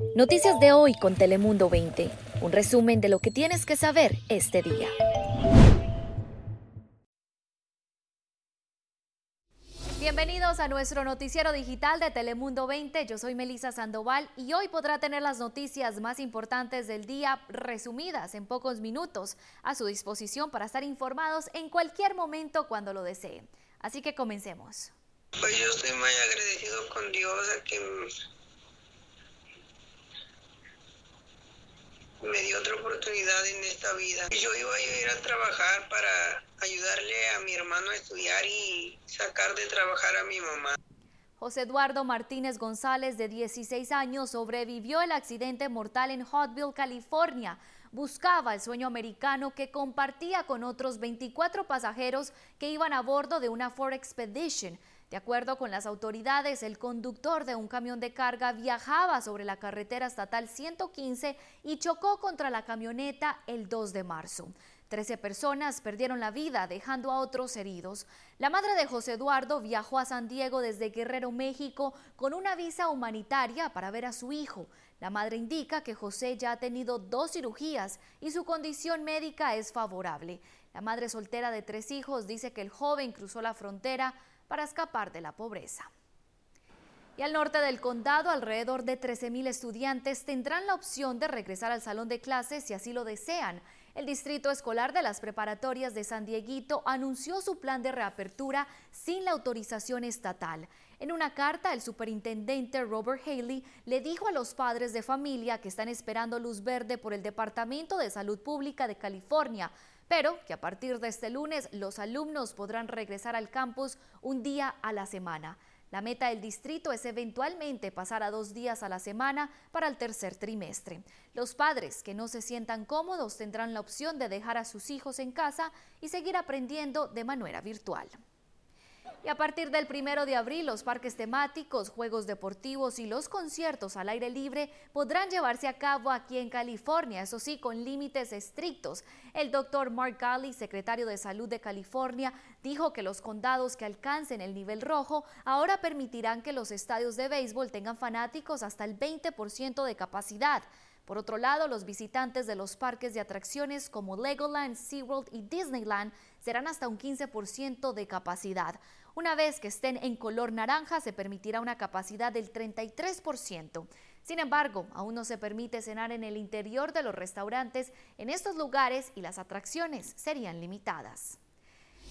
Noticias de hoy con Telemundo 20. Un resumen de lo que tienes que saber este día. Bienvenidos a nuestro noticiero digital de Telemundo 20. Yo soy Melisa Sandoval y hoy podrá tener las noticias más importantes del día resumidas en pocos minutos a su disposición para estar informados en cualquier momento cuando lo deseen. Así que comencemos. Pues yo estoy muy agradecido con Dios a que me dio otra oportunidad en esta vida. Yo iba a ir a trabajar para ayudarle a mi hermano a estudiar y sacar de trabajar a mi mamá. José Eduardo Martínez González, de 16 años, sobrevivió el accidente mortal en Hotville, California. Buscaba el sueño americano que compartía con otros 24 pasajeros que iban a bordo de una Ford Expedition. De acuerdo con las autoridades, el conductor de un camión de carga viajaba sobre la carretera estatal 115 y chocó contra la camioneta el 2 de marzo. Trece personas perdieron la vida, dejando a otros heridos. La madre de José Eduardo viajó a San Diego desde Guerrero, México, con una visa humanitaria para ver a su hijo. La madre indica que José ya ha tenido dos cirugías y su condición médica es favorable. La madre soltera de tres hijos dice que el joven cruzó la frontera para escapar de la pobreza. Y al norte del condado, alrededor de 13.000 estudiantes tendrán la opción de regresar al salón de clases si así lo desean. El Distrito Escolar de las Preparatorias de San Dieguito anunció su plan de reapertura sin la autorización estatal. En una carta, el superintendente Robert Haley le dijo a los padres de familia que están esperando luz verde por el Departamento de Salud Pública de California pero que a partir de este lunes los alumnos podrán regresar al campus un día a la semana. La meta del distrito es eventualmente pasar a dos días a la semana para el tercer trimestre. Los padres que no se sientan cómodos tendrán la opción de dejar a sus hijos en casa y seguir aprendiendo de manera virtual. Y a partir del primero de abril, los parques temáticos, juegos deportivos y los conciertos al aire libre podrán llevarse a cabo aquí en California, eso sí, con límites estrictos. El doctor Mark Galley, secretario de Salud de California, dijo que los condados que alcancen el nivel rojo ahora permitirán que los estadios de béisbol tengan fanáticos hasta el 20% de capacidad. Por otro lado, los visitantes de los parques de atracciones como Legoland, SeaWorld y Disneyland serán hasta un 15% de capacidad. Una vez que estén en color naranja, se permitirá una capacidad del 33%. Sin embargo, aún no se permite cenar en el interior de los restaurantes en estos lugares y las atracciones serían limitadas.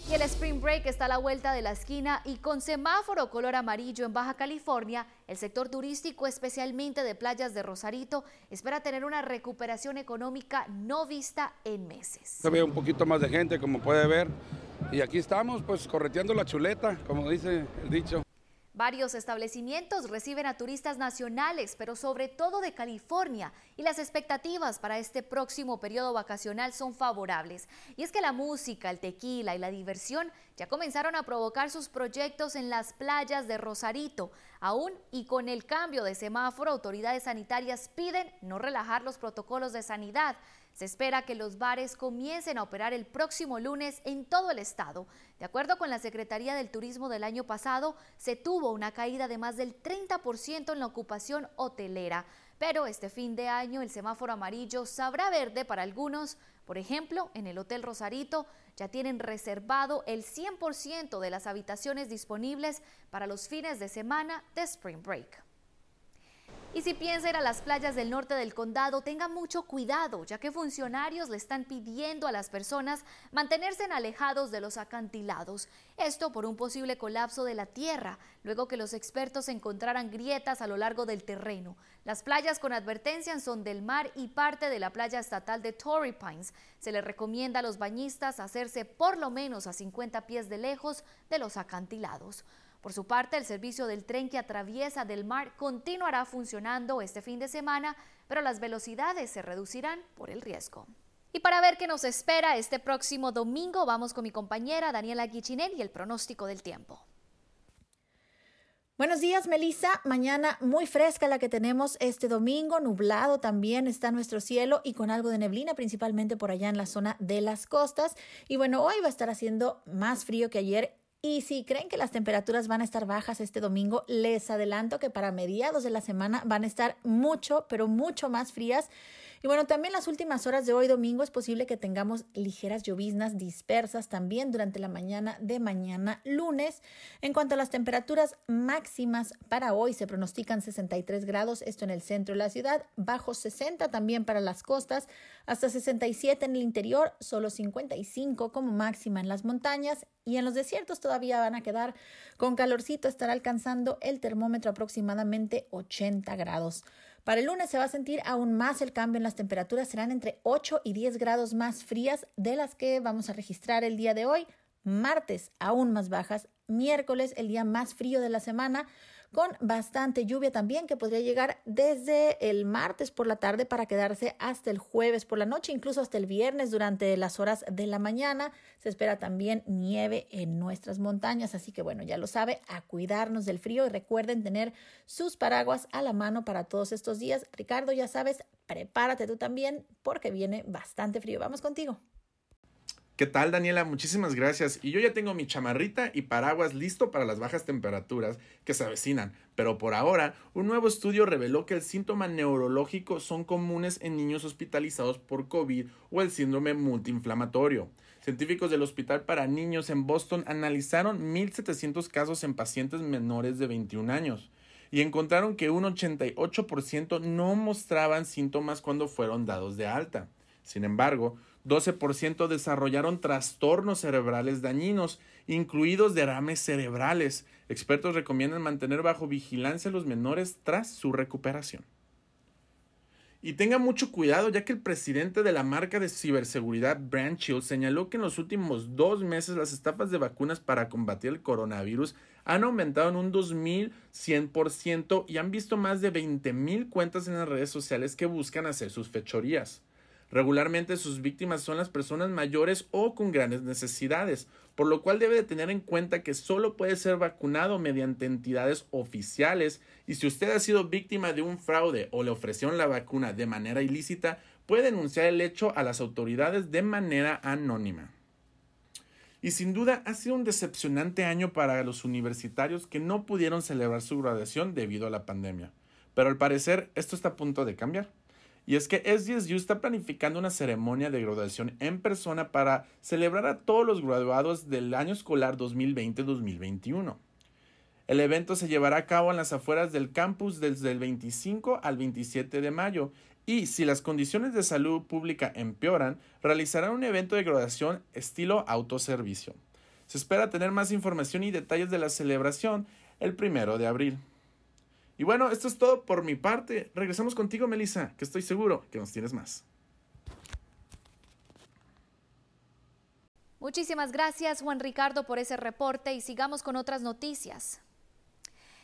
Y el Spring Break está a la vuelta de la esquina y con semáforo color amarillo en Baja California, el sector turístico, especialmente de playas de Rosarito, espera tener una recuperación económica no vista en meses. Se ve un poquito más de gente, como puede ver, y aquí estamos, pues correteando la chuleta, como dice el dicho. Varios establecimientos reciben a turistas nacionales, pero sobre todo de California, y las expectativas para este próximo periodo vacacional son favorables. Y es que la música, el tequila y la diversión ya comenzaron a provocar sus proyectos en las playas de Rosarito. Aún y con el cambio de semáforo, autoridades sanitarias piden no relajar los protocolos de sanidad. Se espera que los bares comiencen a operar el próximo lunes en todo el estado. De acuerdo con la Secretaría del Turismo del año pasado, se tuvo una caída de más del 30% en la ocupación hotelera. Pero este fin de año el semáforo amarillo sabrá verde para algunos. Por ejemplo, en el Hotel Rosarito ya tienen reservado el 100% de las habitaciones disponibles para los fines de semana de Spring Break. Y si piensa ir a las playas del norte del condado, tenga mucho cuidado, ya que funcionarios le están pidiendo a las personas mantenerse alejados de los acantilados. Esto por un posible colapso de la tierra, luego que los expertos encontraran grietas a lo largo del terreno. Las playas con advertencia son del mar y parte de la playa estatal de Torrey Pines. Se le recomienda a los bañistas hacerse por lo menos a 50 pies de lejos de los acantilados. Por su parte, el servicio del tren que atraviesa del mar continuará funcionando este fin de semana, pero las velocidades se reducirán por el riesgo. Y para ver qué nos espera este próximo domingo, vamos con mi compañera Daniela Guichinel y el pronóstico del tiempo. Buenos días, Melissa. Mañana muy fresca la que tenemos este domingo, nublado también está nuestro cielo y con algo de neblina, principalmente por allá en la zona de las costas. Y bueno, hoy va a estar haciendo más frío que ayer Y si creen que las temperaturas van a estar bajas este domingo, les adelanto que para mediados de la semana van a estar mucho, pero mucho más frías. Y bueno, también las últimas horas de hoy domingo es posible que tengamos ligeras lloviznas dispersas también durante la mañana de mañana lunes. En cuanto a las temperaturas máximas para hoy, se pronostican 63 grados, esto en el centro de la ciudad, bajo 60 también para las costas, hasta 67 en el interior, solo 55 como máxima en las montañas y en los desiertos todavía van a quedar con calorcito, estará alcanzando el termómetro aproximadamente 80 grados. Para el lunes se va a sentir aún más el cambio en las temperaturas, serán entre 8 y 10 grados más frías de las que vamos a registrar el día de hoy. Martes aún más bajas, miércoles el día más frío de la semana, con bastante lluvia también que podría llegar desde el martes por la tarde para quedarse hasta el jueves por la noche, incluso hasta el viernes durante las horas de la mañana. Se espera también nieve en nuestras montañas, así que bueno, ya lo sabe, a cuidarnos del frío y recuerden tener sus paraguas a la mano para todos estos días. Ricardo, ya sabes, prepárate tú también porque viene bastante frío. Vamos contigo. ¿Qué tal, Daniela? Muchísimas gracias. Y yo ya tengo mi chamarrita y paraguas listo para las bajas temperaturas que se avecinan. Pero por ahora, un nuevo estudio reveló que el síntoma neurológico son comunes en niños hospitalizados por COVID o el síndrome multiinflamatorio. Científicos del Hospital para Niños en Boston analizaron 1.700 casos en pacientes menores de 21 años y encontraron que un 88% no mostraban síntomas cuando fueron dados de alta. Sin embargo, 12% desarrollaron trastornos cerebrales dañinos, incluidos derrames cerebrales. Expertos recomiendan mantener bajo vigilancia a los menores tras su recuperación. Y tenga mucho cuidado ya que el presidente de la marca de ciberseguridad Brand señaló que en los últimos dos meses las estafas de vacunas para combatir el coronavirus han aumentado en un 2100% y han visto más de 20.000 cuentas en las redes sociales que buscan hacer sus fechorías. Regularmente sus víctimas son las personas mayores o con grandes necesidades, por lo cual debe de tener en cuenta que solo puede ser vacunado mediante entidades oficiales y si usted ha sido víctima de un fraude o le ofrecieron la vacuna de manera ilícita, puede denunciar el hecho a las autoridades de manera anónima. Y sin duda ha sido un decepcionante año para los universitarios que no pudieron celebrar su graduación debido a la pandemia. Pero al parecer esto está a punto de cambiar. Y es que SDSU está planificando una ceremonia de graduación en persona para celebrar a todos los graduados del año escolar 2020-2021. El evento se llevará a cabo en las afueras del campus desde el 25 al 27 de mayo y si las condiciones de salud pública empeoran, realizarán un evento de graduación estilo autoservicio. Se espera tener más información y detalles de la celebración el primero de abril. Y bueno, esto es todo por mi parte. Regresamos contigo, Melissa, que estoy seguro que nos tienes más. Muchísimas gracias, Juan Ricardo, por ese reporte y sigamos con otras noticias.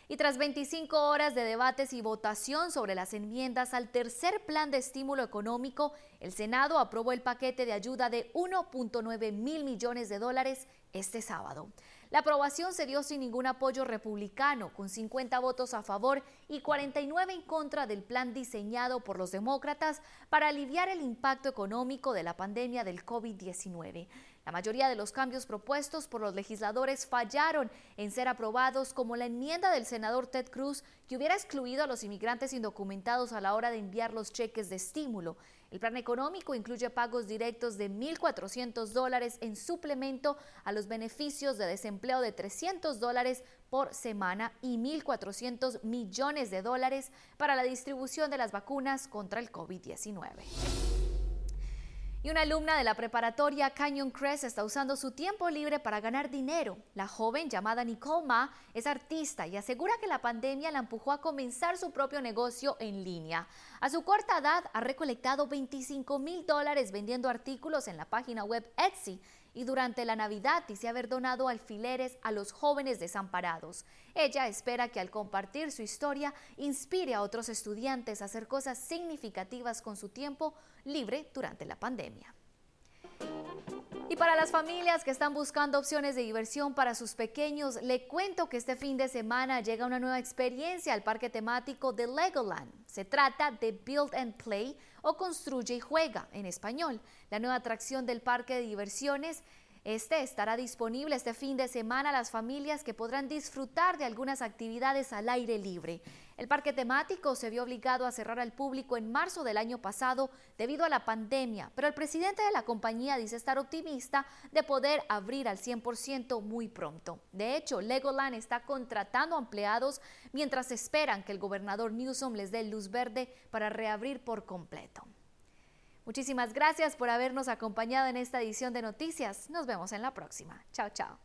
Y tras 25 horas de debates y votación sobre las enmiendas al tercer plan de estímulo económico, el Senado aprobó el paquete de ayuda de 1.9 mil millones de dólares este sábado. La aprobación se dio sin ningún apoyo republicano, con 50 votos a favor y 49 en contra del plan diseñado por los demócratas para aliviar el impacto económico de la pandemia del COVID-19. La mayoría de los cambios propuestos por los legisladores fallaron en ser aprobados, como la enmienda del senador Ted Cruz, que hubiera excluido a los inmigrantes indocumentados a la hora de enviar los cheques de estímulo. El plan económico incluye pagos directos de 1.400 dólares en suplemento a los beneficios de desempleo de 300 dólares por semana y 1.400 millones de dólares para la distribución de las vacunas contra el COVID-19. Y una alumna de la preparatoria Canyon Crest está usando su tiempo libre para ganar dinero. La joven llamada Nicole Ma es artista y asegura que la pandemia la empujó a comenzar su propio negocio en línea. A su corta edad ha recolectado 25 mil dólares vendiendo artículos en la página web Etsy y durante la Navidad dice haber donado alfileres a los jóvenes desamparados. Ella espera que al compartir su historia inspire a otros estudiantes a hacer cosas significativas con su tiempo libre durante la pandemia. Y para las familias que están buscando opciones de diversión para sus pequeños, le cuento que este fin de semana llega una nueva experiencia al parque temático de Legoland. Se trata de Build and Play o Construye y Juega en español. La nueva atracción del parque de diversiones Este estará disponible este fin de semana a las familias que podrán disfrutar de algunas actividades al aire libre. El parque temático se vio obligado a cerrar al público en marzo del año pasado debido a la pandemia, pero el presidente de la compañía dice estar optimista de poder abrir al 100% muy pronto. De hecho, Legoland está contratando empleados mientras esperan que el gobernador Newsom les dé luz verde para reabrir por completo. Muchísimas gracias por habernos acompañado en esta edición de Noticias. Nos vemos en la próxima. Chao, chao.